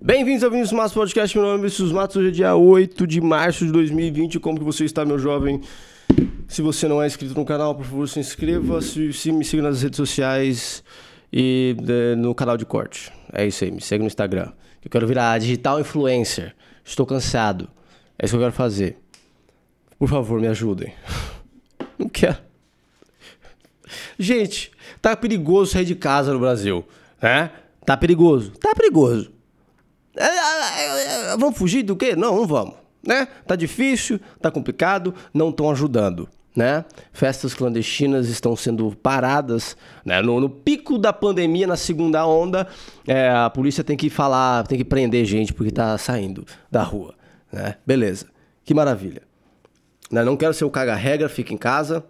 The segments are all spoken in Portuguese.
Bem-vindos ao Vinícius Matos Podcast, meu nome é Vinícius Matos, hoje é dia 8 de março de 2020, como que você está, meu jovem? Se você não é inscrito no canal, por favor, se inscreva, se, se me siga nas redes sociais e de, no canal de corte. É isso aí, me segue no Instagram. Eu quero virar digital influencer, estou cansado, é isso que eu quero fazer. Por favor, me ajudem. Não quero. Gente, tá perigoso sair de casa no Brasil, né? Tá perigoso? Tá perigoso. É, é, é, vamos fugir do quê? Não, não vamos, né? Tá difícil, tá complicado, não estão ajudando, né? Festas clandestinas estão sendo paradas, né? No, no pico da pandemia, na segunda onda, é, a polícia tem que falar, tem que prender gente porque tá saindo da rua, né? Beleza, que maravilha. Né? Não quero ser o caga-regra, fica em casa,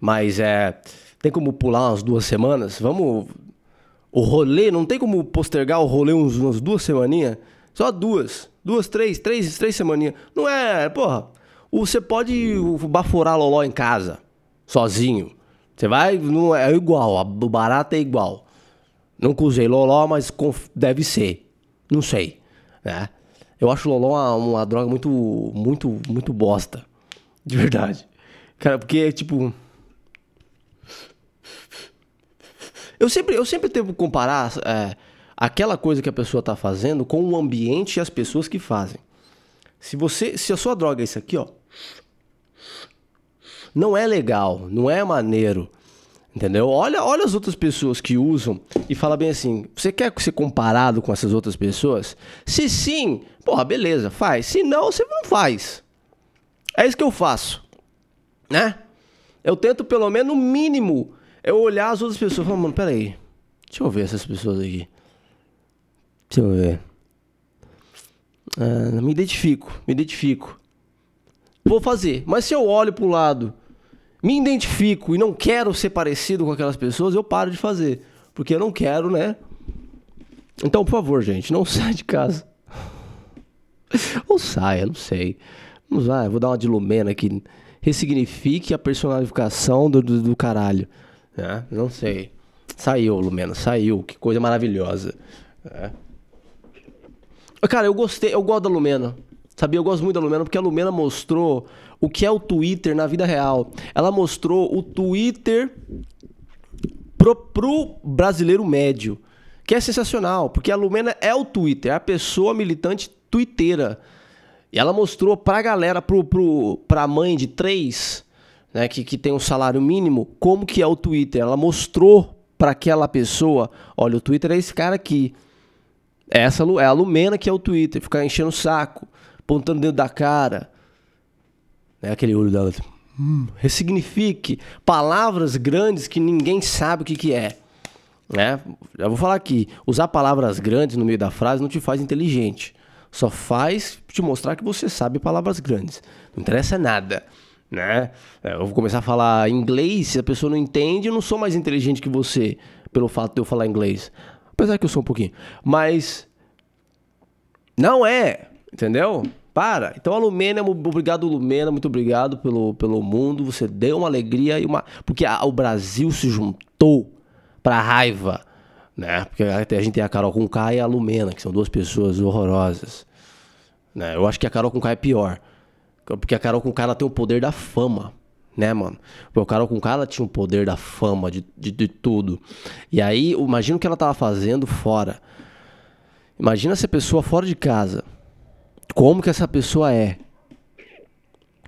mas é... Tem como pular umas duas semanas? Vamos o rolê, não tem como postergar o rolê uns, umas duas semaninhas? Só duas. Duas, três, três, três semaninhas. Não é, porra. Você pode baforar loló em casa, sozinho. Você vai, não é igual, o barato é igual. Nunca usei loló, mas deve ser. Não sei, né? Eu acho loló uma, uma droga muito, muito, muito bosta. De verdade. Cara, porque, tipo... Eu sempre, eu sempre tento comparar é, aquela coisa que a pessoa está fazendo com o ambiente e as pessoas que fazem. Se você, se a sua droga é isso aqui, ó, não é legal, não é maneiro, entendeu? Olha, olha as outras pessoas que usam e fala bem assim: você quer ser comparado com essas outras pessoas? Se sim, porra, beleza, faz. Se não, você não faz. É isso que eu faço, né? Eu tento pelo menos o mínimo eu olhar as outras pessoas e falar, mano, peraí. Deixa eu ver essas pessoas aqui. Deixa eu ver. Ah, me identifico, me identifico. Vou fazer. Mas se eu olho pro lado, me identifico e não quero ser parecido com aquelas pessoas, eu paro de fazer. Porque eu não quero, né? Então, por favor, gente, não saia de casa. Ou saia, não sei. Vamos lá, vou dar uma de Lumena aqui. Ressignifique a personalificação do, do, do caralho. Né? Não sei. Saiu, Lumena, saiu. Que coisa maravilhosa. É. Cara, eu gostei, eu gosto da Lumena. Sabia? Eu gosto muito da Lumena porque a Lumena mostrou o que é o Twitter na vida real. Ela mostrou o Twitter pro, pro brasileiro médio. Que é sensacional, porque a Lumena é o Twitter, é a pessoa militante twitteira. E ela mostrou pra galera, pro, pro, pra mãe de três, né, que, que tem um salário mínimo, como que é o Twitter. Ela mostrou para aquela pessoa, olha, o Twitter é esse cara aqui. Essa é a Lumena que é o Twitter, ficar enchendo o saco, apontando dentro da cara. Né, aquele olho dela. Hum, ressignifique palavras grandes que ninguém sabe o que, que é. Né? Já vou falar aqui, usar palavras grandes no meio da frase não te faz inteligente. Só faz te mostrar que você sabe palavras grandes. Não interessa nada né? É, eu vou começar a falar inglês, se a pessoa não entende, eu não sou mais inteligente que você pelo fato de eu falar inglês. Apesar que eu sou um pouquinho. Mas não é, entendeu? Para. Então, a Lumena, obrigado, Lumena, muito obrigado pelo, pelo mundo. Você deu uma alegria e uma. Porque a, o Brasil se juntou pra raiva, né? Porque a gente tem a Carol com K e a Lumena, que são duas pessoas horrorosas. Né? Eu acho que a Carol com K é pior. Porque a Carol com ela tem o poder da fama, né, mano? Porque a Carol com ela tinha o poder da fama, de, de, de tudo. E aí, imagina o que ela tava fazendo fora. Imagina essa pessoa fora de casa. Como que essa pessoa é?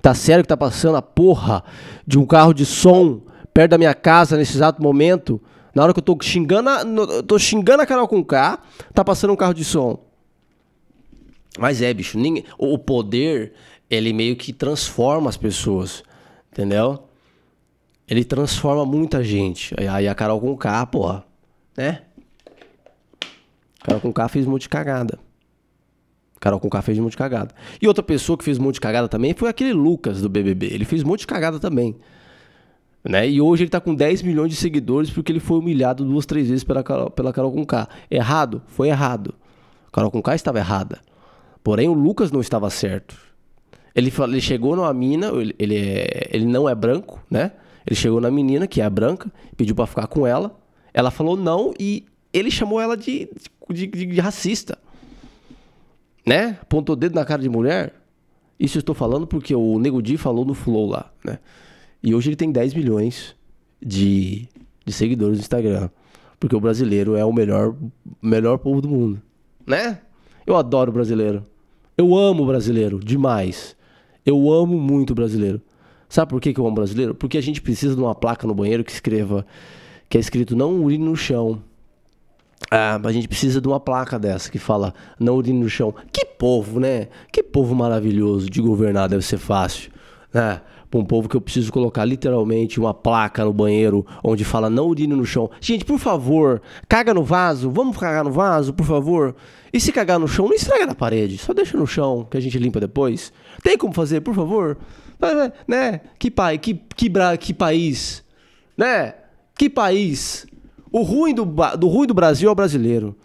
Tá sério que tá passando a porra de um carro de som perto da minha casa nesse exato momento? Na hora que eu tô xingando a, tô xingando a Carol com K, tá passando um carro de som. Mas é, bicho, ninguém, o poder ele meio que transforma as pessoas, entendeu? Ele transforma muita gente. Aí a Carol com K, porra, né? Carol com K fez um monte de cagada. Carol com K fez um monte de cagada. E outra pessoa que fez um monte de cagada também foi aquele Lucas do BBB. Ele fez um monte de cagada também. Né? E hoje ele tá com 10 milhões de seguidores porque ele foi humilhado duas, três vezes pela Carol, pela Carol com K. Errado? Foi errado. Carol com K estava errada. Porém, o Lucas não estava certo. Ele, ele chegou numa mina, ele, ele, é, ele não é branco, né? Ele chegou na menina, que é branca, pediu para ficar com ela. Ela falou não e ele chamou ela de, de, de, de racista. né? Apontou o dedo na cara de mulher. Isso eu estou falando porque o Nego Di falou no Flow lá, né? E hoje ele tem 10 milhões de, de seguidores no Instagram. Porque o brasileiro é o melhor, melhor povo do mundo, né? Eu adoro o brasileiro. Eu amo o brasileiro demais. Eu amo muito brasileiro. Sabe por que, que eu amo brasileiro? Porque a gente precisa de uma placa no banheiro que escreva, que é escrito não urine no chão. Ah, a gente precisa de uma placa dessa que fala não urine no chão. Que povo, né? Que povo maravilhoso de governar deve ser fácil, né? Para um povo que eu preciso colocar literalmente uma placa no banheiro onde fala não urine no chão. Gente, por favor, caga no vaso. Vamos cagar no vaso, por favor. E se cagar no chão, não estraga na parede. Só deixa no chão que a gente limpa depois. Tem como fazer, por favor? Né? Que pai, que, que, que país, né? Que país. O ruim do, do ruim do Brasil é o brasileiro.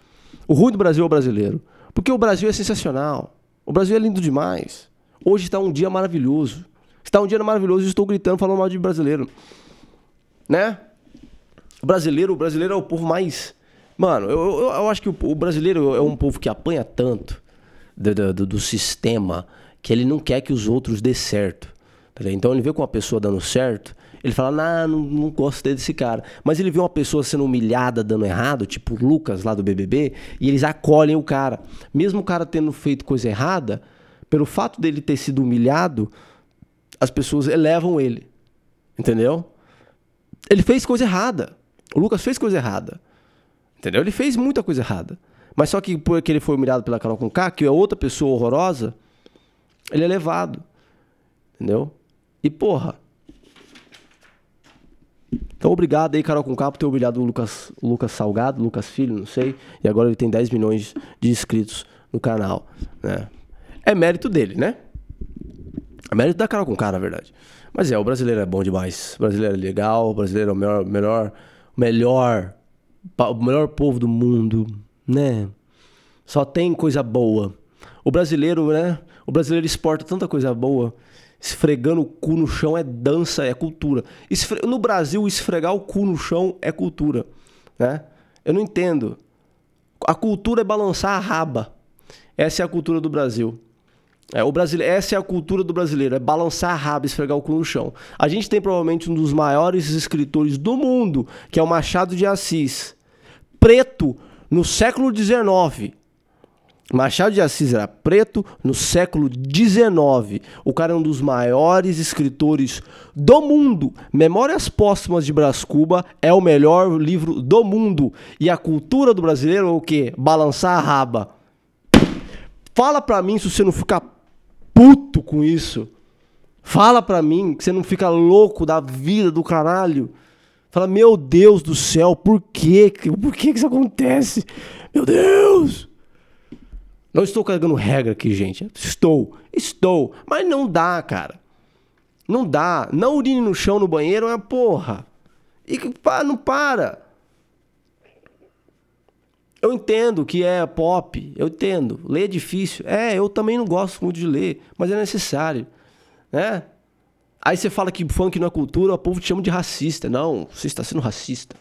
O ruim do Brasil é o brasileiro. Porque o Brasil é sensacional. O Brasil é lindo demais. Hoje está um dia maravilhoso. Está um dia maravilhoso e estou gritando falando mal de brasileiro. Né? O brasileiro, o brasileiro é o povo mais. Mano, eu, eu, eu acho que o, o, brasileiro é um povo que apanha tanto do, do, do, sistema que ele não quer que os outros dê certo. Tá então ele vê com uma pessoa dando certo, ele fala, nah, não, não gostei desse cara. Mas ele vê uma pessoa sendo humilhada, dando errado, tipo o Lucas lá do BBB, e eles acolhem o cara. Mesmo o cara tendo feito coisa errada, pelo fato dele ter sido humilhado, as pessoas elevam ele. Entendeu? Ele fez coisa errada. O Lucas fez coisa errada. Entendeu? Ele fez muita coisa errada. Mas só que porque ele foi humilhado pela Carol Conká, que é outra pessoa horrorosa, ele é levado. Entendeu? E porra. Então, obrigado aí, Carol Conká, por ter humilhado o Lucas, Lucas Salgado, Lucas Filho, não sei. E agora ele tem 10 milhões de inscritos no canal. Né? É mérito dele, né? É mérito da Carol Conká, na verdade. Mas é, o brasileiro é bom demais. O brasileiro é legal, o brasileiro é o melhor, melhor, melhor, o melhor povo do mundo, né? Só tem coisa boa. O brasileiro, né? O brasileiro exporta tanta coisa boa esfregando o cu no chão é dança, é cultura. Esfre... No Brasil, esfregar o cu no chão é cultura, né? Eu não entendo. A cultura é balançar a raba. Essa é a cultura do Brasil. É, o brasileiro, essa é a cultura do brasileiro, é balançar a raba, esfregar o cu no chão. A gente tem provavelmente um dos maiores escritores do mundo, que é o Machado de Assis. Preto, no século XIX. Machado de Assis era preto no século XIX. O cara é um dos maiores escritores do mundo. Memórias Póstumas de Brás Cuba é o melhor livro do mundo. E a cultura do brasileiro é o quê? Balançar a raba. Fala pra mim se você não fica puto com isso. Fala pra mim que você não fica louco da vida do caralho. Fala, meu Deus do céu, por quê? Por que isso acontece? Meu Deus! Não estou carregando regra aqui, gente. Estou, estou. Mas não dá, cara. Não dá. Não urine no chão no banheiro é porra. E não para. Eu entendo que é pop, eu entendo. Ler é difícil. É, eu também não gosto muito de ler, mas é necessário. Né? Aí você fala que funk não é cultura, o povo te chama de racista. Não, você está sendo racista.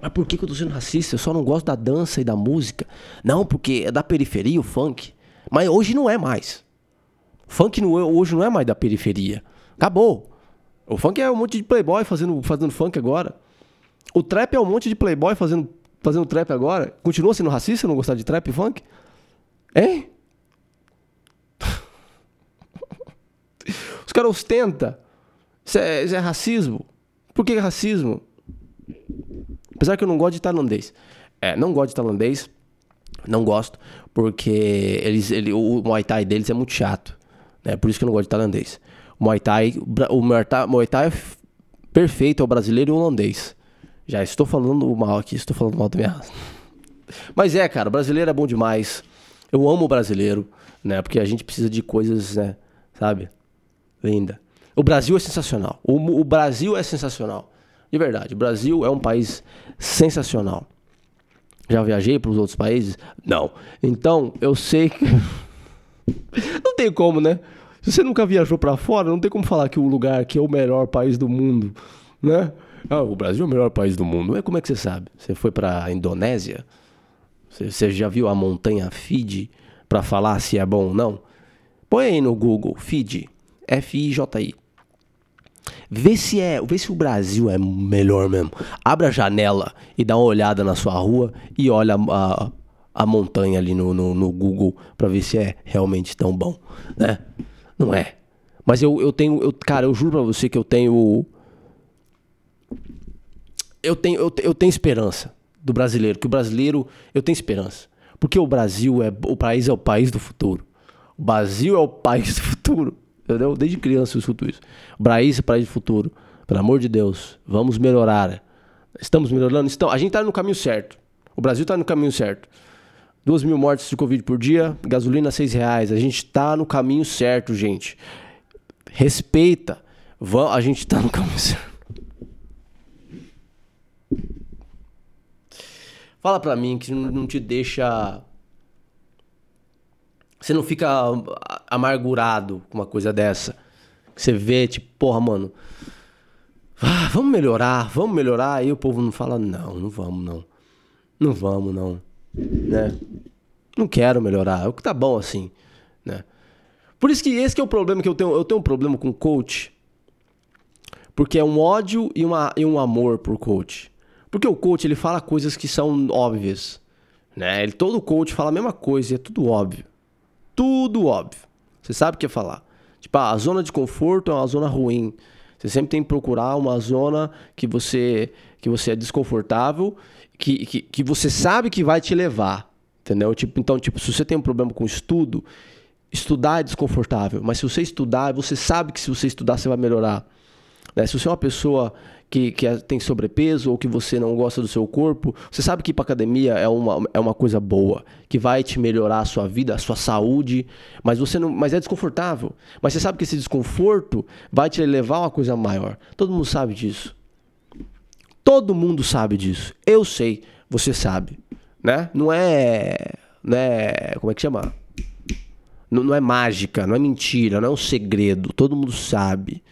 Mas por que, que eu tô sendo racista? Eu só não gosto da dança e da música. Não, porque é da periferia o funk. Mas hoje não é mais. Funk não, hoje não é mais da periferia. Acabou. O funk é um monte de playboy fazendo, fazendo funk agora. O trap é um monte de playboy fazendo, fazendo trap agora. Continua sendo racista não gostar de trap e funk? Hein? Os caras ostentam. Isso é, isso é racismo. Por que racismo? Apesar que eu não gosto de tailandês. É, não gosto de tailandês. Não gosto, porque eles, ele, o Muay Thai deles é muito chato. Né? Por isso que eu não gosto de tailandês. O Muay Thai, o Muay Thai, Muay Thai é perfeito, é o brasileiro e o holandês. Já estou falando mal aqui, estou falando mal da minha raça. Mas é, cara, o brasileiro é bom demais. Eu amo o brasileiro, né? Porque a gente precisa de coisas, né? Sabe? Linda. O Brasil é sensacional. O, o Brasil é sensacional. De verdade, o Brasil é um país sensacional. Já viajei para os outros países? Não. Então, eu sei que. não tem como, né? Se você nunca viajou para fora, não tem como falar que o lugar aqui é o melhor país do mundo, né? Ah, o Brasil é o melhor país do mundo. É como é que você sabe? Você foi para a Indonésia? Você, já viu a montanha Fiji para falar se é bom ou não? Põe aí no Google, F-I-J-I. Vê se é, vê se o Brasil é melhor mesmo. Abre a janela e dá uma olhada na sua rua e olha a, a montanha ali no, no, no Google para ver se é realmente tão bom, né? Não é. Mas eu, eu tenho, eu, cara, eu juro pra você que eu tenho. Eu tenho, eu, eu tenho esperança do brasileiro, que o brasileiro, eu tenho esperança. Porque o Brasil é, o país é o país do futuro. O Brasil é o país do futuro. Entendeu? Desde criança eu escuto isso. O país do futuro. Pelo amor de Deus, vamos melhorar. Estamos melhorando? Estamos, a gente está no caminho certo. O Brasil está no caminho certo. Duas mil mortes de Covid por dia, gasolina seis reais. A gente está no caminho certo, gente. Respeita. A gente está no caminho certo. Fala pra mim que não te deixa. Você não fica amargurado com uma coisa dessa. Você vê, tipo, porra, mano. Ah, vamos melhorar, vamos melhorar. Aí o povo não fala, não, não vamos, não. Não vamos, não né? Não quero melhorar, o que tá bom assim, né? Por isso que esse que é o problema que eu tenho, eu tenho um problema com coach. Porque é um ódio e, uma, e um amor por coach. Porque o coach ele fala coisas que são óbvias, né? Ele, todo coach fala a mesma coisa, e é tudo óbvio. Tudo óbvio. Você sabe o que é falar. Tipo, ah, a zona de conforto é uma zona ruim. Você sempre tem que procurar uma zona que você que você é desconfortável que, que, que você sabe que vai te levar. Entendeu? Tipo, então, tipo, se você tem um problema com estudo, estudar é desconfortável. Mas se você estudar, você sabe que se você estudar, você vai melhorar. Né? Se você é uma pessoa que, que é, tem sobrepeso ou que você não gosta do seu corpo, você sabe que ir para academia é uma, é uma coisa boa, que vai te melhorar a sua vida, a sua saúde, mas você não, mas é desconfortável. Mas você sabe que esse desconforto vai te levar a uma coisa maior. Todo mundo sabe disso. Todo mundo sabe disso. Eu sei, você sabe, né? Não é, né? Como é que chama? Não, não é mágica, não é mentira, não é um segredo. Todo mundo sabe,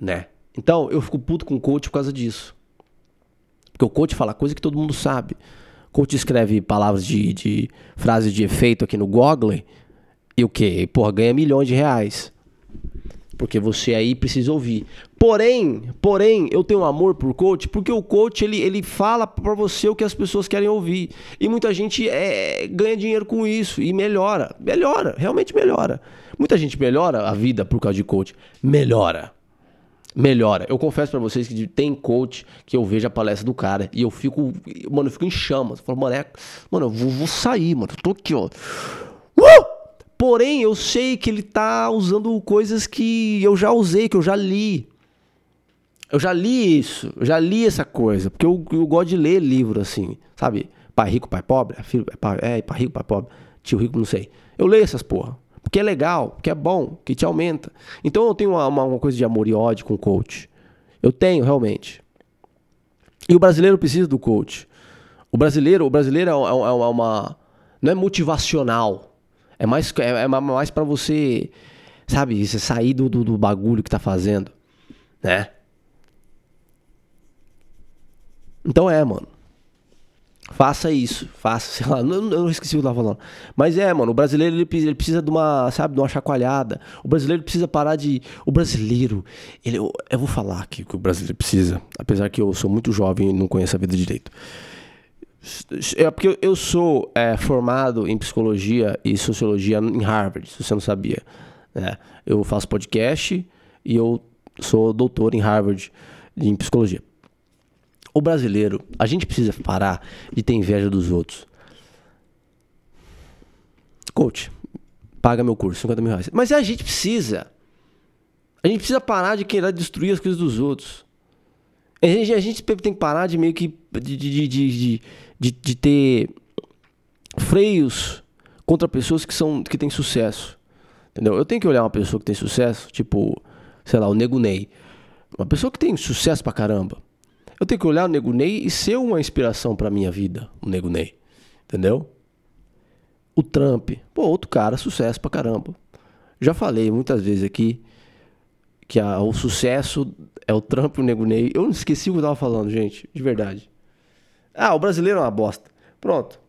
né? Então eu fico puto com o coach por causa disso. Porque o coach fala coisa que todo mundo sabe. O coach escreve palavras de, de frases de efeito aqui no Google e o que? Porra, ganha milhões de reais. Porque você aí precisa ouvir. Porém, porém, eu tenho amor por coach, porque o coach ele, ele fala para você o que as pessoas querem ouvir. E muita gente é, ganha dinheiro com isso e melhora. Melhora, realmente melhora. Muita gente melhora a vida por causa de coach. Melhora. Melhora. Eu confesso para vocês que tem coach que eu vejo a palestra do cara e eu fico, mano, eu fico em chamas. Eu falo, mano, é, mano, eu vou, vou sair, mano. Eu tô aqui, ó. Uh! Porém, eu sei que ele tá usando coisas que eu já usei, que eu já li. Eu já li isso, eu já li essa coisa, porque eu, eu gosto de ler livro assim, sabe? Pai rico, pai pobre, filho, pai, é, pai rico, pai pobre, tio rico, não sei. Eu leio essas porra, porque é legal, porque é bom, que te aumenta. Então eu tenho uma, uma, coisa de amor e ódio com o coach. Eu tenho, realmente. E o brasileiro precisa do coach. O brasileiro, o brasileiro é, é, é uma. Não é motivacional. É mais, é, é mais para você, sabe, você sair do, do, do bagulho que tá fazendo, né? Então é, mano. Faça isso, faça, sei lá, eu esqueci o que eu tava falando. Mas é, mano, o brasileiro ele, ele, precisa de uma, sabe, de uma chacoalhada. O brasileiro precisa parar de. O brasileiro, ele, eu, eu vou falar aqui o que o brasileiro precisa, apesar que eu sou muito jovem e não conheço a vida direito. É porque eu sou é, formado em psicologia e sociologia em Harvard, se você não sabia. Né? Eu faço podcast e eu sou doutor em Harvard em psicologia. O brasileiro, a gente precisa parar de ter inveja dos outros. Coach, paga meu curso, 50 mil reais. Mas a gente precisa. A gente precisa parar de querer destruir as coisas dos outros. A gente, a gente tem que parar de meio que. de, de, de, de, de ter freios contra pessoas que, são, que têm sucesso. Entendeu? Eu tenho que olhar uma pessoa que tem sucesso, tipo, sei lá, o Nego Ney. Uma pessoa que tem sucesso pra caramba. Eu tenho que olhar o Nego Ney e ser uma inspiração pra minha vida, o Nego Ney. Entendeu? O Trump, pô, outro cara, sucesso pra caramba. Já falei muitas vezes aqui que a, o sucesso é o Trump e o Nego Ney. Eu não esqueci o que eu tava falando, gente, de verdade. Ah, o brasileiro é uma bosta. Pronto.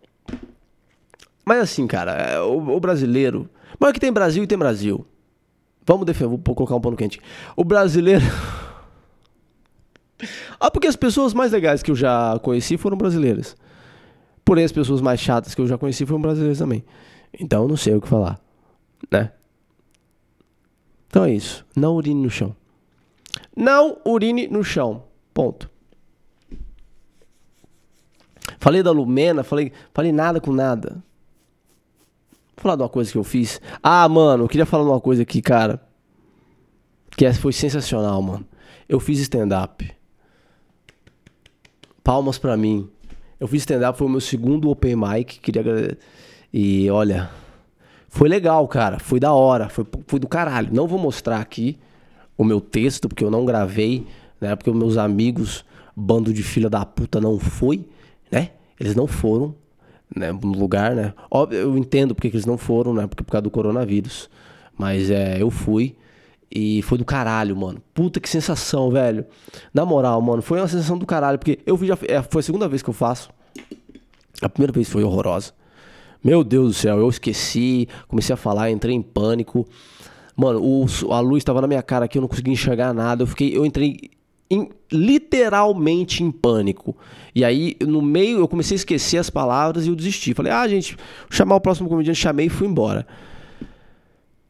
Mas assim, cara, é, o, o brasileiro. Mas que tem Brasil e tem Brasil. Vamos defender, vou colocar um pano quente. O brasileiro. ah, porque as pessoas mais legais que eu já conheci foram brasileiras. Porém, as pessoas mais chatas que eu já conheci foram brasileiras também. Então, eu não sei o que falar, né? Então é isso. Não urine no chão. Não urine no chão. Ponto. Falei da Lumena, falei, falei nada com nada. Vou falar de uma coisa que eu fiz. Ah, mano, eu queria falar de uma coisa aqui, cara. Que foi sensacional, mano. Eu fiz stand-up. Palmas pra mim. Eu fiz stand-up, foi o meu segundo open mic. Queria. E olha, foi legal, cara. Foi da hora. Foi, foi do caralho. Não vou mostrar aqui o meu texto, porque eu não gravei, né? Porque meus amigos, bando de filha da puta, não foi, né? Eles não foram né, no lugar, né? Óbvio, eu entendo porque eles não foram, né? Porque por causa do coronavírus. Mas é, eu fui. E foi do caralho, mano. Puta que sensação, velho. Na moral, mano, foi uma sensação do caralho. Porque eu vi já. É, foi a segunda vez que eu faço. A primeira vez foi horrorosa. Meu Deus do céu, eu esqueci. Comecei a falar, entrei em pânico. Mano, o, a luz estava na minha cara aqui, eu não conseguia enxergar nada. Eu fiquei. Eu entrei em, literalmente em pânico. E aí, no meio, eu comecei a esquecer as palavras e eu desisti. Falei, ah, gente, chamar o próximo comediante, chamei e fui embora.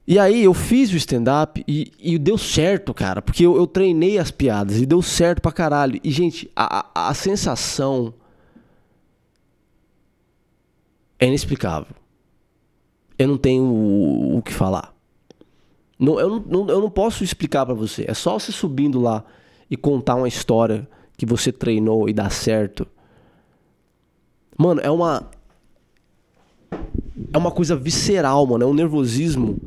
E aí eu fiz o stand-up e, e, deu certo, cara, porque eu, eu, treinei as piadas e deu certo pra caralho. E, gente, a, a, sensação é inexplicável. Eu não tenho o, o que falar. Não, eu, não, eu não posso explicar para você. É só você subindo lá e contar uma história que você treinou e dá certo. Mano, é uma. É uma coisa visceral, mano. É um nervosismo.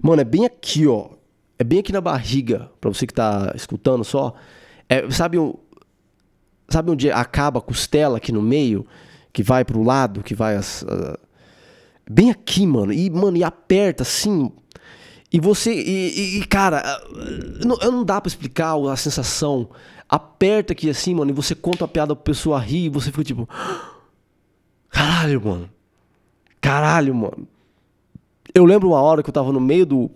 Mano, é bem aqui, ó. É bem aqui na barriga, pra você que tá escutando só. É, sabe, sabe onde acaba a costela aqui no meio? Que vai pro lado, que vai as. Uh, bem aqui, mano. E, mano, e aperta assim. E você. E, e cara, não, não dá para explicar a sensação. Aperta aqui assim, mano, e você conta a piada pra pessoa rir e você fica tipo. Caralho, mano. Caralho, mano. Eu lembro uma hora que eu tava no meio do.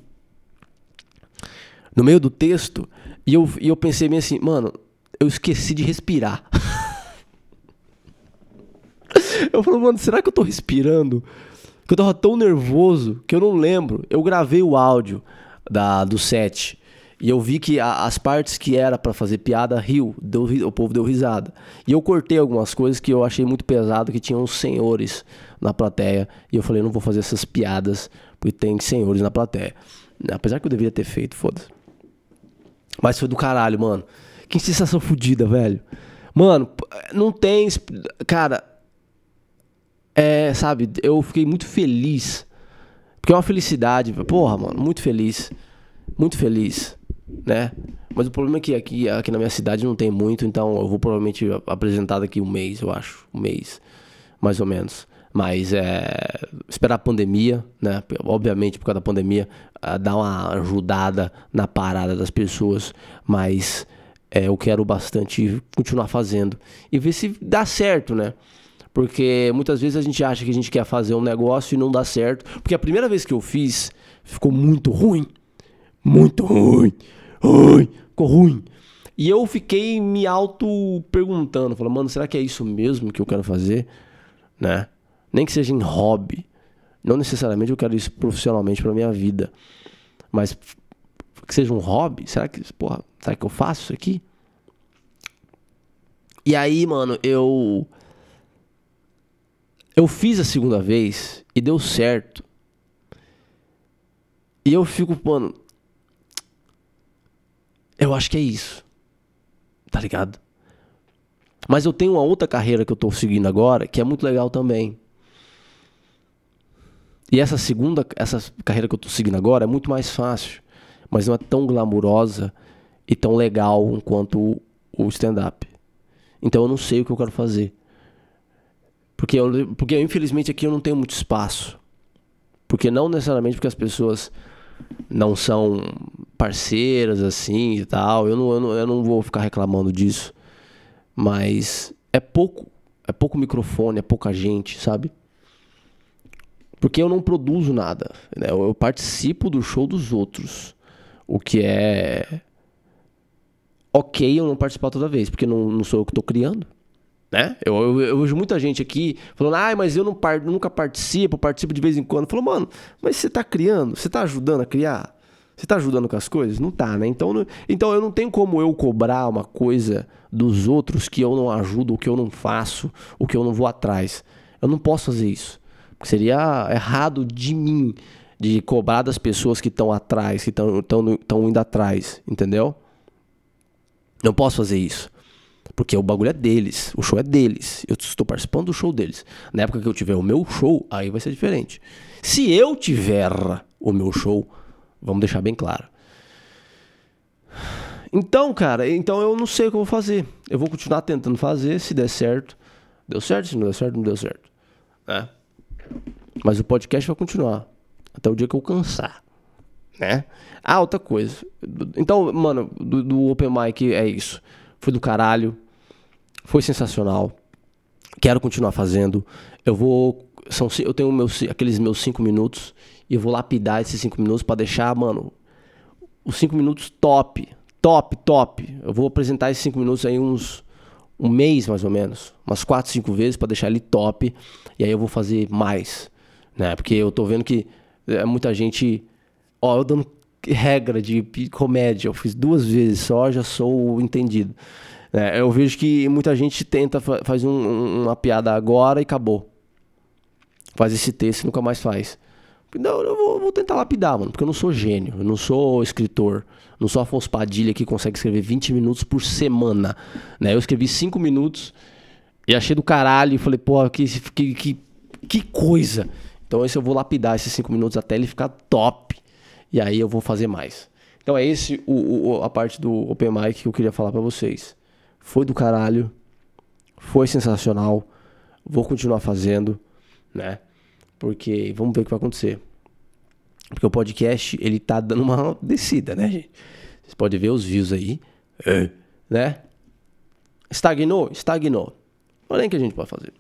No meio do texto, e eu, e eu pensei bem assim, mano, eu esqueci de respirar. eu falo, mano, será que eu tô respirando? que eu tava tão nervoso que eu não lembro. Eu gravei o áudio da, do set. E eu vi que a, as partes que era para fazer piada riu, deu, o povo deu risada. E eu cortei algumas coisas que eu achei muito pesado, que tinham senhores na plateia. E eu falei, não vou fazer essas piadas, porque tem senhores na plateia. Apesar que eu deveria ter feito, foda-se. Mas foi do caralho, mano. Que sensação fodida, velho. Mano, não tem. Cara, é, sabe, eu fiquei muito feliz. Porque é uma felicidade, porra, mano, muito feliz. Muito feliz, né? Mas o problema é que aqui, aqui na minha cidade não tem muito, então eu vou provavelmente apresentar daqui um mês, eu acho. Um mês, mais ou menos. Mas é. Esperar a pandemia, né? Obviamente, por causa da pandemia, dar uma ajudada na parada das pessoas. Mas é, eu quero bastante continuar fazendo. E ver se dá certo, né? Porque muitas vezes a gente acha que a gente quer fazer um negócio e não dá certo. Porque a primeira vez que eu fiz, ficou muito ruim. Muito ruim. Ruim. Ficou ruim. E eu fiquei me auto perguntando, falando, mano, será que é isso mesmo que eu quero fazer? Né? Nem que seja em hobby. Não necessariamente eu quero isso profissionalmente para minha vida. Mas que seja um hobby, será que, porra, será que eu faço isso aqui? E aí, mano, eu eu fiz a segunda vez e deu certo. E eu fico, mano. Eu acho que é isso. Tá ligado? Mas eu tenho uma outra carreira que eu tô seguindo agora, que é muito legal também. E essa segunda, essa carreira que eu tô seguindo agora é muito mais fácil, mas não é tão glamurosa e tão legal quanto o stand-up. Então eu não sei o que eu quero fazer. Porque, eu, porque infelizmente aqui eu não tenho muito espaço. Porque não necessariamente porque as pessoas não são parceiras assim e tal. Eu não, eu não, eu não vou ficar reclamando disso. Mas é pouco. É pouco microfone, é pouca gente, sabe? Porque eu não produzo nada. Né? Eu participo do show dos outros. O que é. Ok eu não participar toda vez, porque não, não sou eu que estou criando. Né? Eu, eu, eu, vejo muita gente aqui falando, ah, mas eu não nunca participo, participo de vez em quando. Falou, mano, mas você está criando? Você está ajudando a criar? Você está ajudando com as coisas? Não tá, né? Então, então eu não tenho como eu cobrar uma coisa dos outros que eu não ajudo, o que eu não faço, o que eu não vou atrás. Eu não posso fazer isso. Seria errado de mim de cobrar das pessoas que estão atrás, que estão indo atrás, entendeu? Não posso fazer isso. Porque o bagulho é deles, o show é deles. Eu estou participando do show deles. Na época que eu tiver o meu show, aí vai ser diferente. Se eu tiver o meu show, Vamos deixar bem claro. Então, cara, então eu não sei o que eu vou fazer. Eu vou continuar tentando fazer, se der certo. Deu certo, se não der certo, não deu certo. É. Mas o podcast vai continuar. Até o dia que eu cansar. Né? Ah, outra coisa. Então, mano, do, do Open Mic é isso. Foi do caralho. Foi sensacional. Quero continuar fazendo. Eu vou. São, eu tenho meus, aqueles meus cinco minutos e eu vou lapidar esses cinco minutos para deixar, mano, os cinco minutos top. Top, top. Eu vou apresentar esses cinco minutos aí uns um mês mais ou menos, umas quatro, cinco vezes para deixar ele top. E aí eu vou fazer mais, né? Porque eu tô vendo que é muita gente, ó, eu dando regra de comédia, eu fiz duas vezes só, já sou entendido. É, eu vejo que muita gente tenta faz um, uma piada agora e acabou. Faz esse texto e nunca mais faz. Não, eu vou, vou, tentar lapidar, mano, porque eu não sou gênio, eu não sou escritor, não sou Afonso Padilha que consegue escrever 20 minutos por semana, né? Eu escrevi 5 minutos e achei do caralho e falei, pô, que, que, que, que coisa. Então esse eu vou lapidar esses 5 minutos até ele ficar top e aí eu vou fazer mais. Então é esse o, o a parte do Open Mic que eu queria falar para vocês. Foi do caralho, foi sensacional, vou continuar fazendo, né? Porque vamos ver o que vai acontecer. Porque o podcast, ele tá dando uma descida, né, gente? Vocês podem ver os views aí. É. Né? Estagnou? Estagnou. Olha o que a gente pode fazer.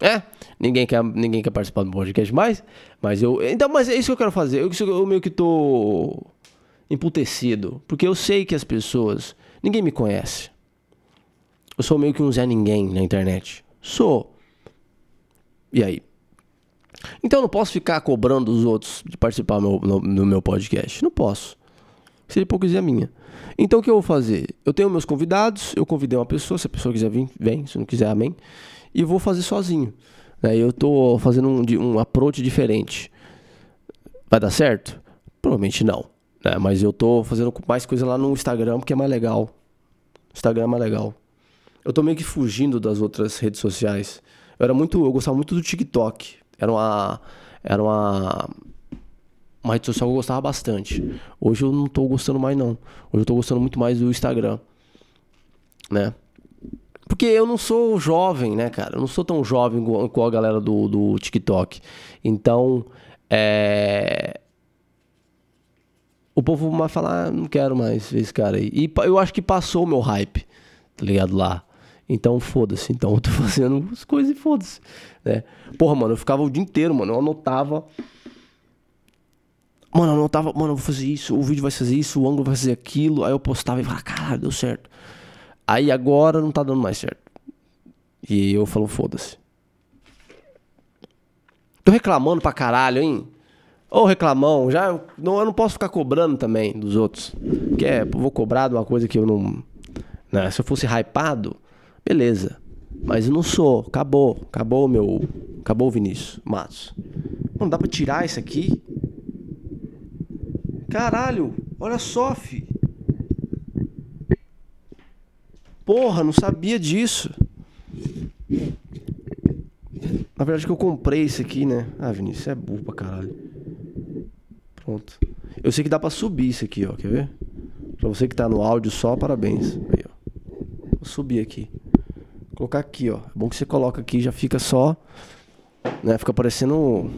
É, ninguém quer, ninguém quer participar do podcast mais, mas eu. Então, mas é isso que eu quero fazer. Eu, eu meio que tô emputecido, porque eu sei que as pessoas. Ninguém me conhece. Eu sou meio que um Zé Ninguém na internet. Sou. E aí? Então eu não posso ficar cobrando os outros de participar no, no, meu podcast. Não posso. Seria hipocrisia minha. Então o que eu vou fazer? Eu tenho meus convidados, eu convidei uma pessoa, se a pessoa quiser vir, vem, se não quiser, amém. E vou fazer sozinho. Né? Eu estou fazendo um, um approach diferente. Vai dar certo? Provavelmente não. Né? Mas eu estou fazendo mais coisa lá no Instagram, porque é mais legal. Instagram é mais legal. Eu tô meio que fugindo das outras redes sociais. Eu era muito, eu gostava muito do TikTok. Era uma. Era uma. Uma rede social que eu gostava bastante. Hoje eu não tô gostando mais, não. Hoje eu tô gostando muito mais do Instagram. Né? Porque eu não sou jovem, né, cara? Eu não sou tão jovem igual a galera do, do TikTok. Então, é. O povo vai falar, ah, não quero mais ver esse cara aí. E eu acho que passou o meu hype, tá ligado? Lá. Então, foda-se. Então, eu tô fazendo as coisas e foda-se. Né? Porra, mano, eu ficava o dia inteiro, mano. Eu anotava. Mano, eu anotava, mano, eu vou fazer isso, o vídeo vai fazer isso, o ângulo vai fazer aquilo. Aí eu postava e falava, caralho, deu certo. Aí agora não tá dando mais certo. E eu falo, foda-se. Tô reclamando pra caralho, hein? Ô reclamão, já não, eu não posso ficar cobrando também dos outros. Que é, vou cobrar de uma coisa que eu não. Né? Se eu fosse hypado, Beleza. Mas eu não sou. Acabou. Acabou meu. Acabou o Vinícius Matos. Não dá pra tirar isso aqui? Caralho. Olha só, fi. Porra, não sabia disso. Na verdade que eu comprei isso aqui, né? Ah, Vinícius, é burro pra caralho. Pronto. Eu sei que dá pra subir isso aqui, ó. Quer ver? Pra você que tá no áudio só, parabéns. Aí, ó. Vou subir aqui colocar aqui, ó. É bom que você coloca aqui já fica só. Né? Fica parecendo.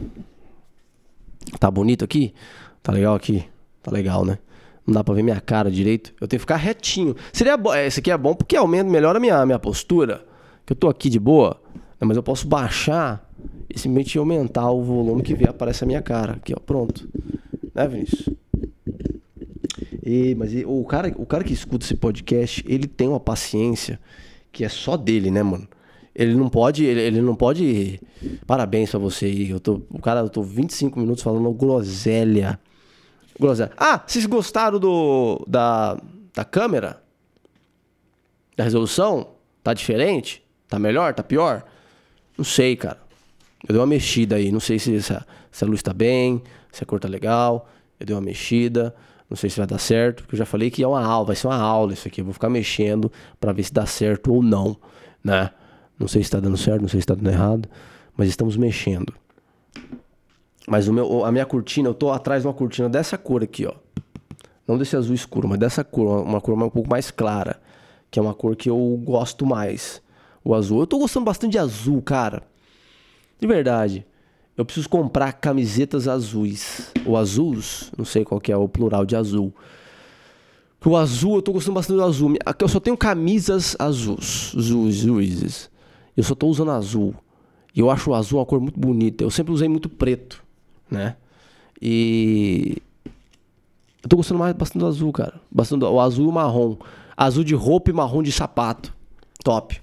Tá bonito aqui? Tá legal aqui? Tá legal, né? Não dá pra ver minha cara direito. Eu tenho que ficar retinho. Seria bom. Esse aqui é bom porque aumenta, melhora a minha, minha postura. Que eu tô aqui de boa. Né? Mas eu posso baixar e simplesmente aumentar o volume que vê, aparece a minha cara. Aqui, ó, pronto. Né, Vinícius? E, mas o, cara, o cara que escuta esse podcast, ele tem uma paciência que é só dele, né, mano? Ele não pode, ele, ele não pode. Parabéns pra você aí. Eu tô, o cara, eu tô 25 minutos falando groselha. Groselha. Ah, vocês gostaram do da, da câmera? Da resolução? Tá diferente? Tá melhor? Tá pior? Não sei, cara. Eu dei uma mexida aí. Não sei se, se, a, se a luz tá bem, se a cor tá legal. Eu dei uma mexida. Não sei se vai dar certo, porque eu já falei que é uma aula, vai ser uma aula isso aqui. Eu vou ficar mexendo para ver se dá certo ou não, né? Não sei se está dando certo, não sei se está dando errado, mas estamos mexendo. Mas o meu, a minha cortina, eu tô atrás de uma cortina dessa cor aqui, ó. Não desse azul escuro, mas dessa cor, uma cor um pouco mais clara, que é uma cor que eu gosto mais. O azul. Eu tô gostando bastante de azul, cara. De verdade. Eu preciso comprar camisetas azuis. Ou azuis, não sei qual que é o plural de azul. O azul, eu tô gostando bastante do azul. Eu só tenho camisas azuis. Azuis, azuis. Eu só tô usando azul. E eu acho o azul uma cor muito bonita. Eu sempre usei muito preto, né? E. Eu tô gostando mais bastante do azul, cara. Bastante do... o azul e o marrom. Azul de roupa e marrom de sapato. Top.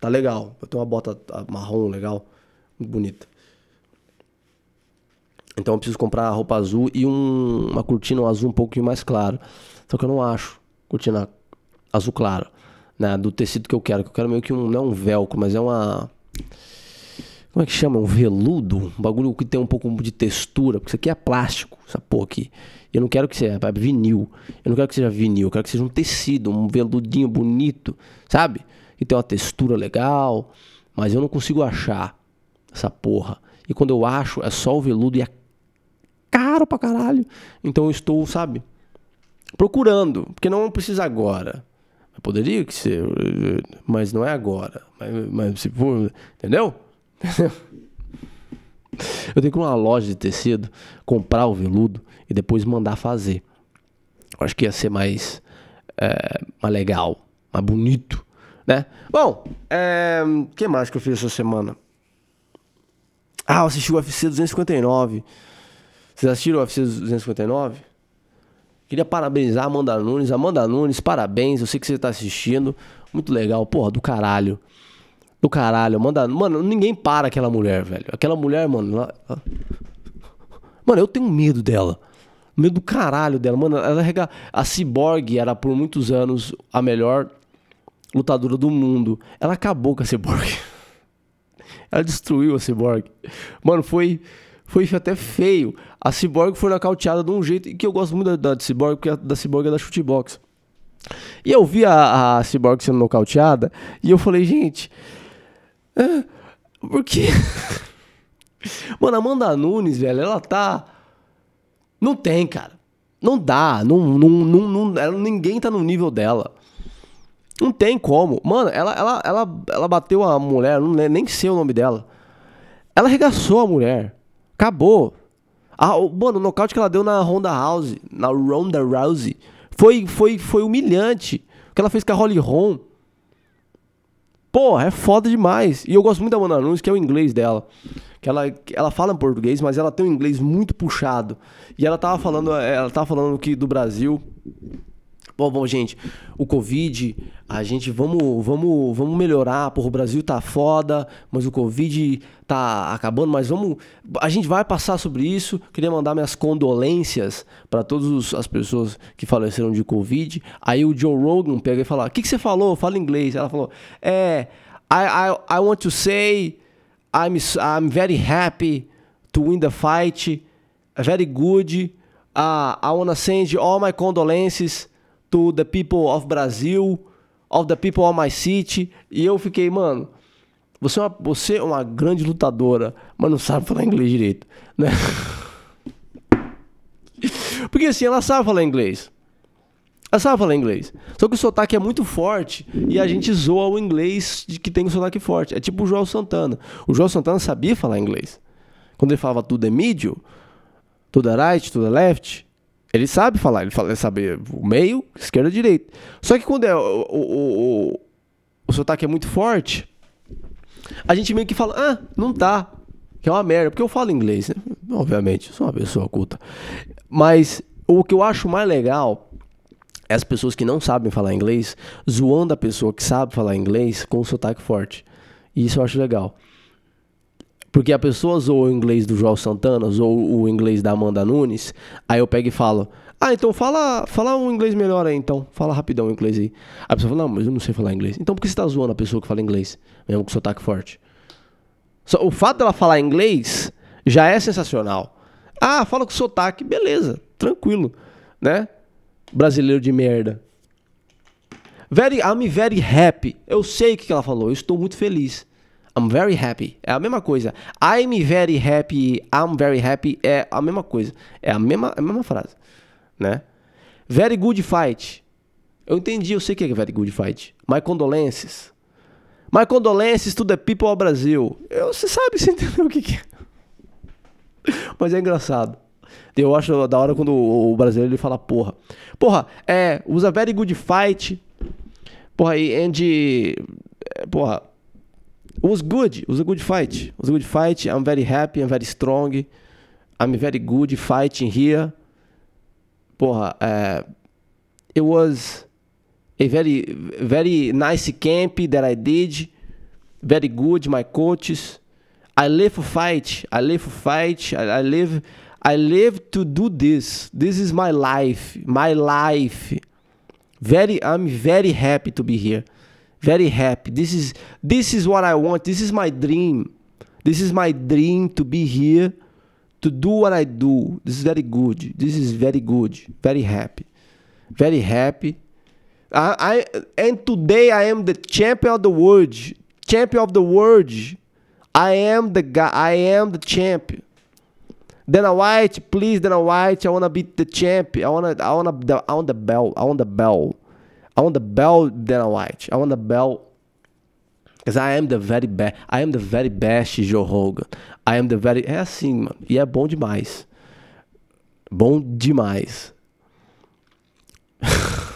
Tá legal. Eu tenho uma bota marrom legal. Muito bonita. Então eu preciso comprar roupa azul e um, uma cortina azul um pouquinho mais claro. Só que eu não acho cortina azul claro, né? Do tecido que eu quero. Que eu quero meio que um, não é um velcro, mas é uma. Como é que chama? Um veludo? Um bagulho que tem um pouco de textura. Porque isso aqui é plástico, essa porra aqui. Eu não quero que seja é vinil. Eu não quero que seja vinil. Eu quero que seja um tecido, um veludinho bonito, sabe? Que tem uma textura legal. Mas eu não consigo achar essa porra. E quando eu acho, é só o veludo e a caro pra caralho. Então eu estou, sabe, procurando, porque não precisa agora. Poderia que ser, mas não é agora. Mas, mas se for, entendeu? eu tenho que ir numa loja de tecido, comprar o veludo e depois mandar fazer. Eu acho que ia ser mais, é, mais legal, mais bonito, né? Bom, o é, que mais que eu fiz essa semana? Ah, eu assisti o UFC 259. Vocês assistiram o UFC 259? Queria parabenizar a Amanda Nunes. Amanda Nunes, parabéns. Eu sei que você tá assistindo. Muito legal. Porra, do caralho. Do caralho. Amanda... Mano, ninguém para aquela mulher, velho. Aquela mulher, mano. Ela... Mano, eu tenho medo dela. Medo do caralho dela. Mano, ela rega... A Cyborg era por muitos anos a melhor lutadora do mundo. Ela acabou com a Cyborg. ela destruiu a Cyborg. Mano, foi foi até feio. A Cyborg foi nocauteada de um jeito que eu gosto muito da, da Cyborg, porque a da Cyborg é da chutebox. E eu vi a, a Cyborg sendo nocauteada e eu falei, gente, é, por quê? Mano, a Amanda Nunes, velho, ela tá. Não tem, cara. Não dá. Não, não, não, não, ela, ninguém tá no nível dela. Não tem como. Mano, ela, ela, ela, ela bateu a mulher, não, nem sei o nome dela. Ela arregaçou a mulher. Acabou. Ah, mano, o nocaute que ela deu na Ronda House, na Ronda Rousey, foi, foi, foi humilhante. O que ela fez com a Holly Holm. Porra, é foda demais. E eu gosto muito da Mona Nunes, que é o inglês dela. Que ela, ela fala em português, mas ela tem um inglês muito puxado. E ela tava falando, ela tava falando que do Brasil Bom, bom, gente, o Covid, a gente vamos, vamos, vamos melhorar, porra, o Brasil tá foda, mas o Covid tá acabando, mas vamos, a gente vai passar sobre isso. Queria mandar minhas condolências para todas as pessoas que faleceram de Covid. Aí o Joe Rogan pega e fala: "O que, que você falou? Fala inglês". Ela falou: "É, I, I, I want to say I'm I'm very happy to win the fight, very good. Uh, I want to send all my condolences to the people of Brasil, of the people of my city. E eu fiquei, mano, você é uma, você é uma grande lutadora, mas não sabe falar inglês direito, né? Porque assim, ela sabe falar inglês. Ela sabe falar inglês. Só que o sotaque é muito forte e a gente zoa o inglês de que tem um sotaque forte. É tipo o João Santana. O João Santana sabia falar inglês. Quando ele falava tudo é medium, tudo é right, tudo é left, ele sabe falar, ele, fala, ele sabe o meio, esquerda, direita. Só que quando é, o, o, o, o sotaque é muito forte, a gente meio que fala, ah, não tá. Que é uma merda, porque eu falo inglês, né? Obviamente, sou uma pessoa culta. Mas o que eu acho mais legal é as pessoas que não sabem falar inglês zoando a pessoa que sabe falar inglês com o sotaque forte. Isso eu acho legal. Porque a pessoa zoa o inglês do João Santana, zoa o inglês da Amanda Nunes, aí eu pego e falo, ah, então fala, fala um inglês melhor aí, então. Fala rapidão o inglês aí. A pessoa fala, não, mas eu não sei falar inglês. Então por que você tá zoando a pessoa que fala inglês, mesmo com sotaque forte? Só, o fato dela falar inglês já é sensacional. Ah, fala com sotaque, beleza, tranquilo, né? Brasileiro de merda. Very, I'm very happy. Eu sei o que ela falou, eu estou muito feliz. I'm very happy. É a mesma coisa. I'm very happy, I'm very happy é a mesma coisa. É a mesma, a mesma frase, né? Very good fight. Eu entendi, eu sei o que é very good fight. My condolences. My condolences to the people of Brasil. Eu, você sabe, você entendeu o que, que é. Mas é engraçado. Eu acho da hora quando o brasileiro ele fala porra. Porra, é, usa very good fight. Porra, and. Porra. Was good, It was a good fight. It Was a good fight. I'm very happy, I'm very strong. I'm very good fighting here. Porra, é, it was a very very nice camp that I did. Very good, my coaches. I live for fight. I live for fight. I, I live I live to do this. This is my life. My life. Very I'm very happy to be here. Very happy. This is this is what I want. This is my dream. This is my dream to be here to do what I do. This is very good. This is very good. Very happy. Very happy I, I and today I am the champion of the world. Champion of the world. I am the guy. I am the champion. Dana White, please, Dana White. I wanna beat the champ. I wanna, I wanna, I want the belt. I want the belt. I want the belt, Dana White. I want the belt. Because I am the very best. I am the very best Joe Rogan. I am the very. É assim, mano. E é bom demais. Bom demais.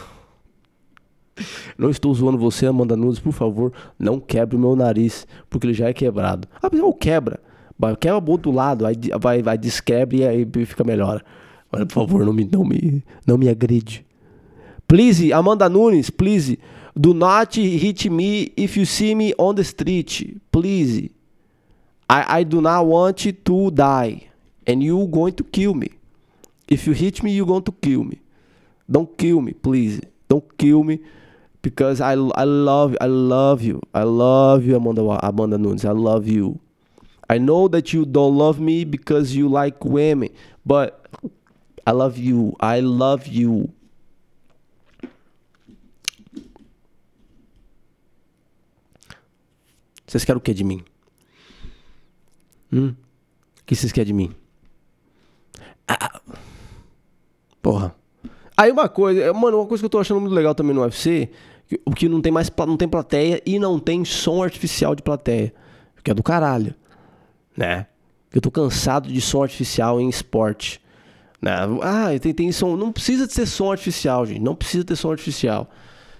Não estou zoando você, Amanda Nunes, por favor, não quebre o meu nariz, porque ele já é quebrado. Ah, mas não quebra. Quebra o outro lado, aí vai, vai desquebre e aí fica melhor. Mas, por favor, não me, não me, não me agride. Please, Amanda Nunes, please, do not hit me if you see me on the street. Please. I, I do not want to die. And you are going to kill me. If you hit me, you are going to kill me. Don't kill me, please. Don't kill me because I, I love I love you. I love you, Amanda, Amanda Nunes. I love you. I know that you don't love me because you like women, but I love you. I love you. Vocês querem o que de mim? Hum? O que vocês querem de mim? Ah, porra. Aí uma coisa, mano, uma coisa que eu tô achando muito legal também no UFC, o que não tem mais não tem plateia e não tem som artificial de plateia, que é do caralho, né? Eu tô cansado de som artificial em esporte. Né? Ah, tem, tem som. Não precisa de ser som artificial, gente. Não precisa ter som artificial.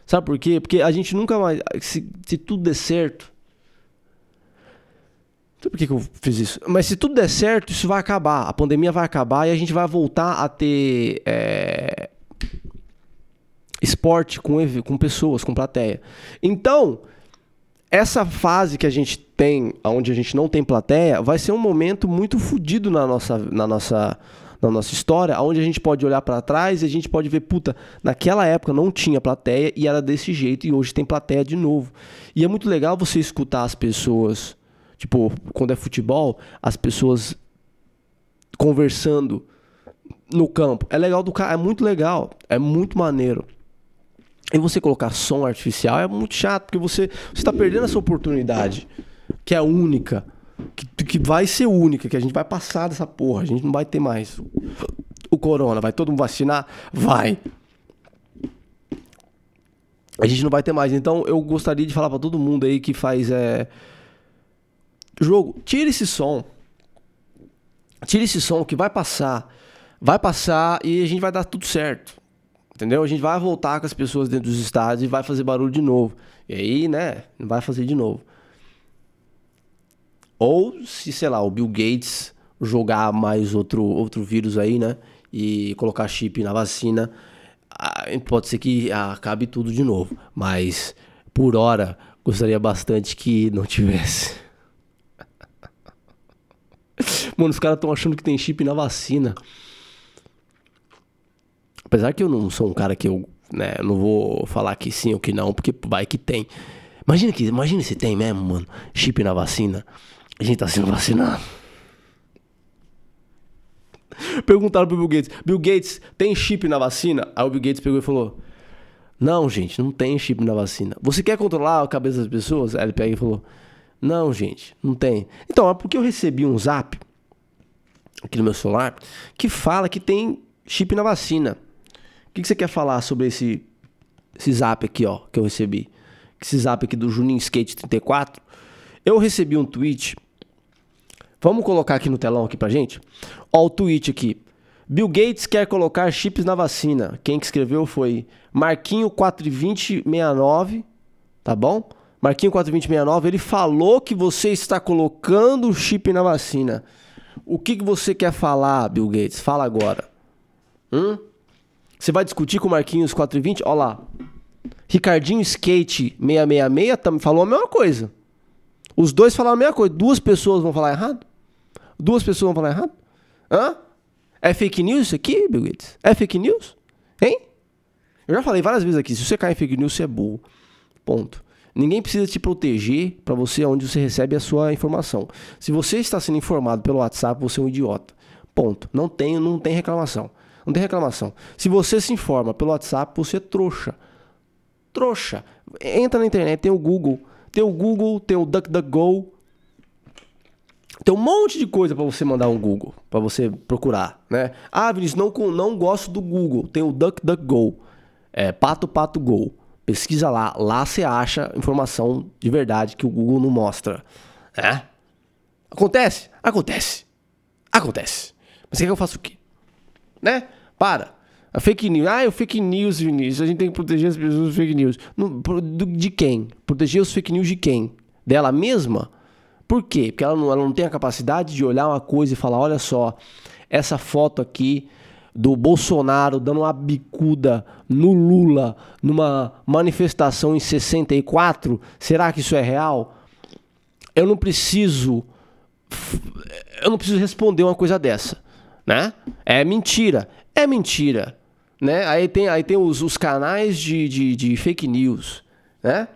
Sabe por quê? Porque a gente nunca mais. Se, se tudo der certo. Que, que eu fiz isso. Mas se tudo der certo, isso vai acabar. A pandemia vai acabar e a gente vai voltar a ter. É, esporte com, com pessoas, com plateia. Então, essa fase que a gente tem, onde a gente não tem plateia, vai ser um momento muito fodido na nossa, na nossa, na nossa história, onde a gente pode olhar para trás e a gente pode ver, puta, naquela época não tinha plateia e era desse jeito e hoje tem plateia de novo. E é muito legal você escutar as pessoas, tipo, quando é futebol, as pessoas conversando no campo. É legal do cara, é muito legal, é muito maneiro. E você colocar som artificial é muito chato, porque você está perdendo essa oportunidade, que é única, que, que vai ser única, que a gente vai passar dessa porra, a gente não vai ter mais o corona. Vai todo mundo vacinar? Vai. A gente não vai ter mais. Então eu gostaria de falar para todo mundo aí que faz é... jogo, tira esse som. Tira esse som que vai passar. Vai passar e a gente vai dar tudo certo. Entendeu? A gente vai voltar com as pessoas dentro dos estádios e vai fazer barulho de novo. E aí, né, não vai fazer de novo. Ou se, sei lá, o Bill Gates jogar mais outro, outro vírus aí, né? E colocar chip na vacina, pode ser que acabe tudo de novo. Mas, por hora, gostaria bastante que não tivesse. Mano, os caras estão achando que tem chip na vacina. Apesar que eu não sou um cara que eu, né, não vou falar que sim ou que não, porque vai que tem. Imagina que, imagina se tem mesmo, mano, chip na vacina. A gente tá sendo vacinado. Perguntaram pro Bill Gates: Bill Gates, tem chip na vacina? Aí o Bill Gates pegou e falou: Não, gente, não tem chip na vacina. Você quer controlar a cabeça das pessoas? Aí ele pega e falou: Não, gente, não tem. Então, é porque eu recebi um zap aqui no meu celular que fala que tem chip na vacina. O que, que você quer falar sobre esse, esse zap aqui, ó, que eu recebi? Esse zap aqui do Juninho Skate 34. Eu recebi um tweet. Vamos colocar aqui no telão aqui pra gente? Ó, o tweet aqui. Bill Gates quer colocar chips na vacina. Quem que escreveu foi Marquinho 42069, tá bom? Marquinho 42069, ele falou que você está colocando o chip na vacina. O que, que você quer falar, Bill Gates? Fala agora. Hum? Você vai discutir com o Marquinhos 420? Olha lá. Ricardinho Skate 666 também falou a mesma coisa. Os dois falaram a mesma coisa. Duas pessoas vão falar errado? Duas pessoas vão falar errado? Hã? É fake news isso aqui, Bill Gates? É fake news? Hein? Eu já falei várias vezes aqui, se você cair em fake news, você é burro. Ponto. Ninguém precisa te proteger para você onde você recebe a sua informação. Se você está sendo informado pelo WhatsApp, você é um idiota. Ponto. Não tem, não tem reclamação. Não tem reclamação. Se você se informa pelo WhatsApp, você é trouxa. Trouxa. Entra na internet, tem o Google. Tem o Google, tem o DuckDuckGo. Tem um monte de coisa para você mandar um Google, para você procurar, né? Ah, Vinícius, não, não gosto do Google. Tem o DuckDuckGo. É, pato, pato, go. Pesquisa lá. Lá você acha informação de verdade que o Google não mostra. É? Acontece? Acontece. Acontece. Mas você quer que eu faça o quê? Né? Para. A fake news. Ah, é o fake news, Vinícius. A gente tem que proteger as pessoas dos fake news. de quem? Proteger os fake news de quem? Dela mesma? Por quê? Porque ela não, ela não tem a capacidade de olhar uma coisa e falar: olha só, essa foto aqui do Bolsonaro dando uma bicuda no Lula numa manifestação em 64, será que isso é real? Eu não preciso eu não preciso responder uma coisa dessa né? É mentira. É mentira. Né? Aí tem, aí tem os, os canais de, de, de fake news, né?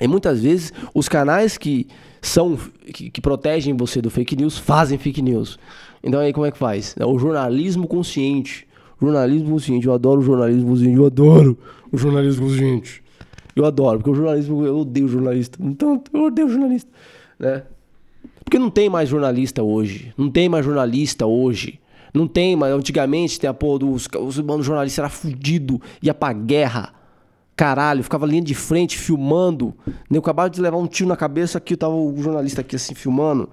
E muitas vezes os canais que são que, que, protegem você do fake news fazem fake news. Então aí como é que faz? É o jornalismo consciente. Jornalismo consciente. Eu adoro o jornalismo consciente. Eu adoro o jornalismo consciente. Eu adoro, porque o jornalismo, eu odeio jornalista. Então, eu odeio jornalista, né? Porque não tem mais jornalista hoje. Não tem mais jornalista hoje. Não tem mais. Antigamente, tem a porra dos. Os jornalistas era fudido, ia pra guerra. Caralho, ficava linha de frente filmando. Eu acabava de levar um tiro na cabeça aqui, tava o jornalista aqui assim filmando.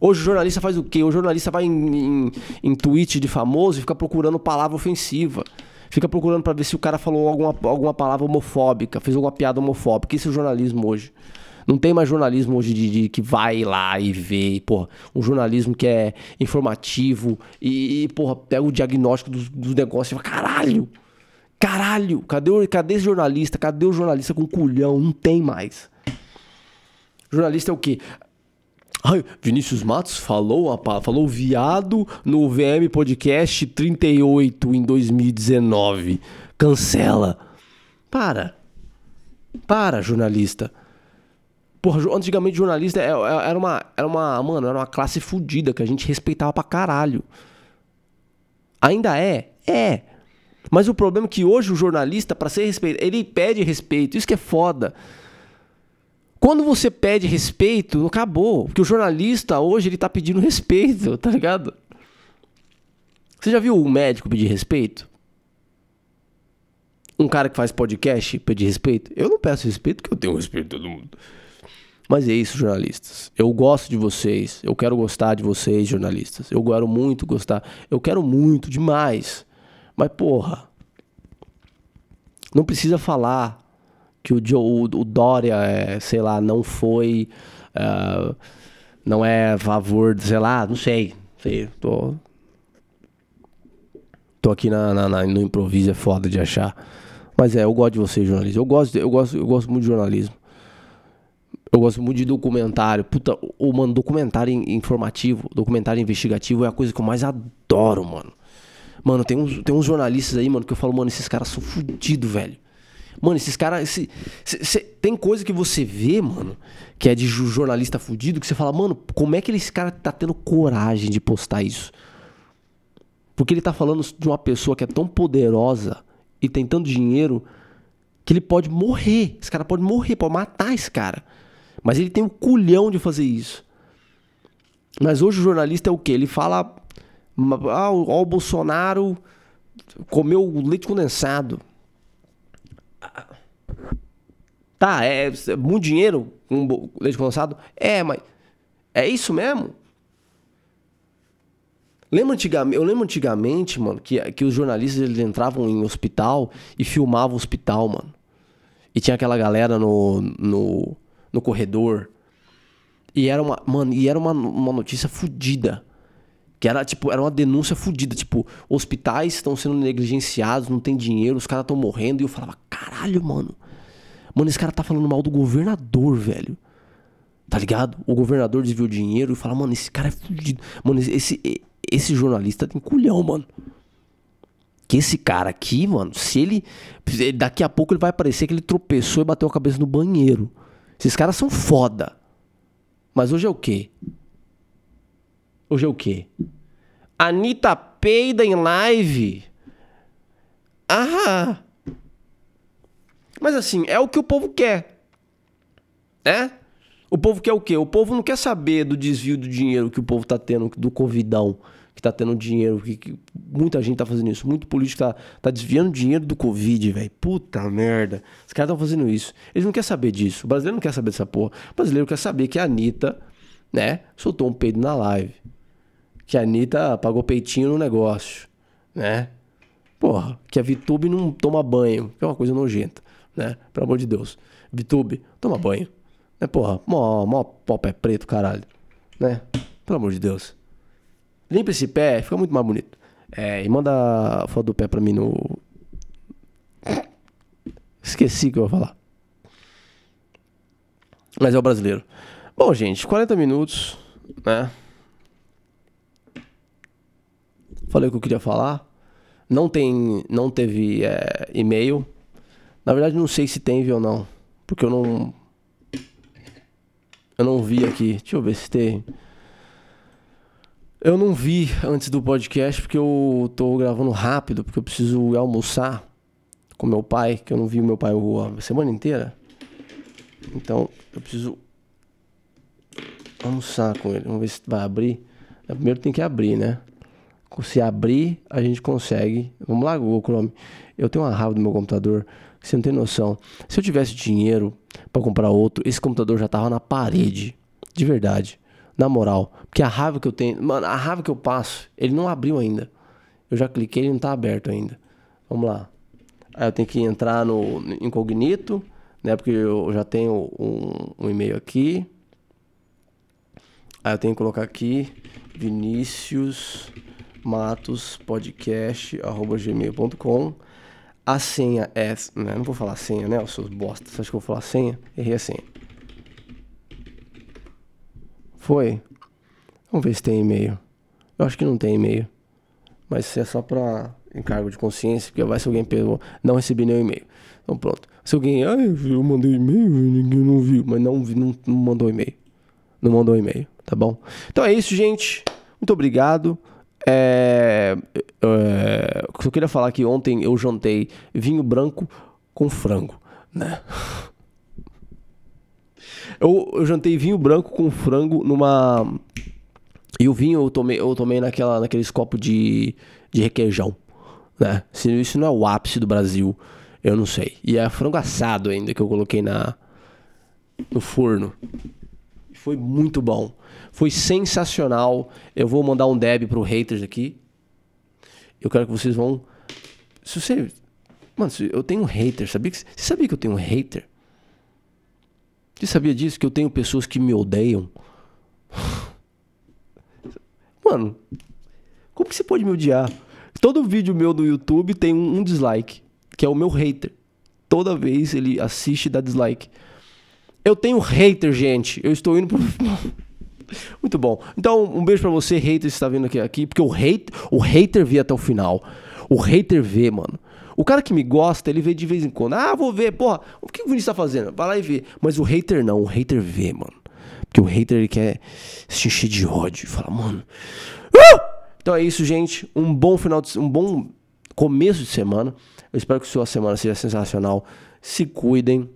Hoje o jornalista faz o quê? O jornalista vai em, em, em tweet de famoso e fica procurando palavra ofensiva. Fica procurando para ver se o cara falou alguma, alguma palavra homofóbica, fez alguma piada homofóbica. Isso é o jornalismo hoje. Não tem mais jornalismo hoje de, de que vai lá e vê, porra, um jornalismo que é informativo e, e porra, pega o diagnóstico dos, dos negócios e fala, caralho, caralho, cadê, cadê esse jornalista? Cadê o jornalista com culhão? Não tem mais. Jornalista é o quê? Ai, Vinícius Matos falou, a, falou viado no VM Podcast 38 em 2019. Cancela. Para. Para, jornalista. Porra, antigamente jornalista é, é, era uma, era uma, mano, era uma classe fodida que a gente respeitava pra caralho. Ainda é? É. Mas o problema é que hoje o jornalista, para ser respeitado, ele pede respeito. Isso que é foda. Quando você pede respeito, acabou. Porque o jornalista hoje ele tá pedindo respeito, tá ligado? Você já viu um médico pedir respeito? Um cara que faz podcast pedir respeito? Eu não peço respeito porque eu tenho respeito de todo mundo. Mas é isso, jornalistas. Eu gosto de vocês. Eu quero gostar de vocês, jornalistas. Eu quero muito gostar. Eu quero muito, demais. Mas, porra. Não precisa falar que o, Joe, o, Dória, é, sei lá, não foi. Uh, Não é a favor, sei lá, não sei. sei tô. Tô aqui na, na, na, no improviso, é foda de achar. Mas é, eu gosto de vocês, jornalistas. Eu gosto, eu gosto, eu gosto muito de jornalismo. Eu gosto muito de documentário. Puta, o mano, documentário informativo, documentário investigativo é a coisa que eu mais adoro, mano. Mano, tem uns, tem uns jornalistas aí, mano, que eu falo, mano, esses caras são fodidos, velho. Mano, esses caras. Esse, cê, tem coisa que você vê, mano, que é de jornalista fudido, que você fala, mano, como é que esse cara tá tendo coragem de postar isso? Porque ele tá falando de uma pessoa que é tão poderosa e tem tanto dinheiro que ele pode morrer. Esse cara pode morrer, pode matar esse cara. Mas ele tem o culhão de fazer isso. Mas hoje o jornalista é o quê? Ele fala. Ah, ó, o Bolsonaro comeu leite condensado. Tá, é, é muito dinheiro com leite condensado? É, mas. É isso mesmo? Lembra antigamente, eu lembro antigamente, mano, que, que os jornalistas eles entravam em hospital e filmavam o hospital, mano. E tinha aquela galera no, no, no corredor. E era uma, mano, e era uma, uma notícia fodida. Que era, tipo, era uma denúncia fodida. Tipo, hospitais estão sendo negligenciados, não tem dinheiro, os caras estão morrendo. E eu falava, caralho, mano. Mano, esse cara tá falando mal do governador, velho. Tá ligado? O governador desviou dinheiro e fala, mano, esse cara é fudido. Mano, esse, esse jornalista tem culhão, mano. Que esse cara aqui, mano, se ele. Daqui a pouco ele vai parecer que ele tropeçou e bateu a cabeça no banheiro. Esses caras são foda. Mas hoje é o quê? Hoje é o quê? Anitta peida em live. Ah! Mas assim, é o que o povo quer. É? O povo quer o quê? O povo não quer saber do desvio do dinheiro que o povo tá tendo, do Covidão, que tá tendo dinheiro, que, que muita gente tá fazendo isso, muito político tá, tá desviando dinheiro do Covid, velho. Puta merda. Os caras estão fazendo isso. Eles não querem saber disso. O brasileiro não quer saber dessa porra. O brasileiro quer saber que a Anitta, né, soltou um peido na live. Que a Anitta pagou peitinho no negócio, né? Porra, que a Vitube não toma banho, que é uma coisa nojenta, né? Pelo amor de Deus. Vitube, toma banho. Né, porra, mó, mó pó pé preto, caralho. Né? Pelo amor de Deus. Limpa esse pé, fica muito mais bonito. É, e manda a foto do pé pra mim no. Esqueci que eu ia falar. Mas é o brasileiro. Bom, gente, 40 minutos, né? Falei o que eu queria falar. Não tem, não teve é, e-mail. Na verdade, não sei se teve ou não, porque eu não eu não vi aqui. Deixa eu ver se tem. Eu não vi antes do podcast porque eu tô gravando rápido, porque eu preciso almoçar com meu pai, que eu não vi meu pai a semana inteira. Então eu preciso almoçar com ele. Vamos ver se vai abrir. Primeiro tem que abrir, né? Se abrir, a gente consegue. Vamos lá, Google Chrome. Eu tenho uma raiva do meu computador. Você não tem noção. Se eu tivesse dinheiro para comprar outro, esse computador já tava na parede. De verdade. Na moral. Porque a raiva que eu tenho. Mano, a raiva que eu passo, ele não abriu ainda. Eu já cliquei, ele não tá aberto ainda. Vamos lá. Aí eu tenho que entrar no incognito, né? Porque eu já tenho um, um e-mail aqui. Aí eu tenho que colocar aqui Vinícius Matos Podcast gmail.com a senha é. Né? Não vou falar senha, né? Os seus bosta. Você acha que eu vou falar senha? Errei a senha. Foi. Vamos ver se tem e-mail. Eu acho que não tem e-mail. Mas isso é só pra encargo de consciência, porque vai se alguém pegou. Não recebi nenhum e-mail. Então pronto. Se alguém. Ah, eu mandei e-mail ninguém não viu. Mas não, não, não mandou e-mail. Não mandou e-mail, tá bom? Então é isso, gente. Muito obrigado. É, é, eu queria falar que ontem eu jantei vinho branco com frango, né? Eu, eu jantei vinho branco com frango numa. E o vinho eu tomei, eu tomei naquela, naqueles copos de, de requeijão, né? Se isso não é o ápice do Brasil, eu não sei. E é frango assado ainda que eu coloquei na no forno. Foi muito bom. Foi sensacional. Eu vou mandar um deb pro haters aqui. Eu quero que vocês vão. Se você. Mano, eu tenho um hater. Sabia que... Você sabia que eu tenho um hater? Você sabia disso? Que eu tenho pessoas que me odeiam? Mano, como que você pode me odiar? Todo vídeo meu do YouTube tem um, um dislike, que é o meu hater. Toda vez ele assiste e dá dislike. Eu tenho hater, gente. Eu estou indo pro. Muito bom. Então, um beijo para você, hater, que está vindo aqui, aqui porque o, hate, o hater vê até o final. O hater vê, mano. O cara que me gosta, ele vê de vez em quando. Ah, vou ver, porra, o que o Vinícius tá fazendo? Vai lá e vê. Mas o hater não, o hater vê, mano. Porque o hater ele quer se encher de ódio e fala, mano. Uh! Então é isso, gente. Um bom final de um bom começo de semana. Eu espero que sua semana seja sensacional. Se cuidem.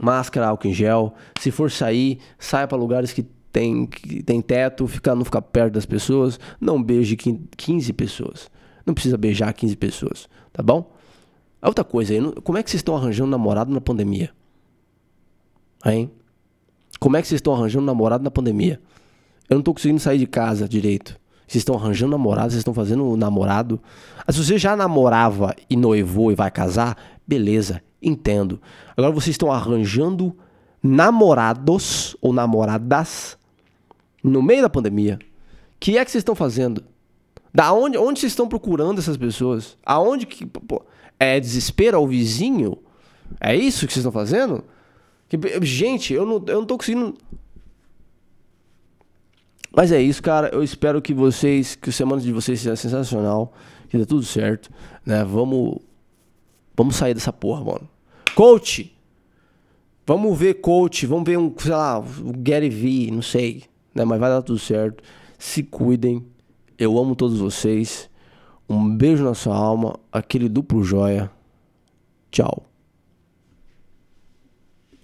Máscara, álcool em gel. Se for sair, saia para lugares que tem, tem teto, ficar, não ficar perto das pessoas. Não beije 15 pessoas. Não precisa beijar 15 pessoas, tá bom? Outra coisa aí, como é que vocês estão arranjando namorado na pandemia? Hein? Como é que vocês estão arranjando namorado na pandemia? Eu não tô conseguindo sair de casa direito. Vocês estão arranjando namorado, vocês estão fazendo namorado. Ah, se você já namorava e noivou e vai casar, beleza, entendo. Agora vocês estão arranjando namorados ou namoradas no meio da pandemia. O que é que vocês estão fazendo? Da onde, onde vocês estão procurando essas pessoas? Aonde que. Pô, é desespero ao vizinho? É isso que vocês estão fazendo? Que, gente, eu não, eu não tô conseguindo. Mas é isso, cara. Eu espero que vocês. Que o semana de vocês seja sensacional. Que dê tudo certo. Né? Vamos. Vamos sair dessa porra, mano. Coach! Vamos ver coach. Vamos ver um, sei lá, o Gary V, não sei. Né? Mas vai dar tudo certo. Se cuidem. Eu amo todos vocês. Um beijo na sua alma. Aquele duplo joia. Tchau.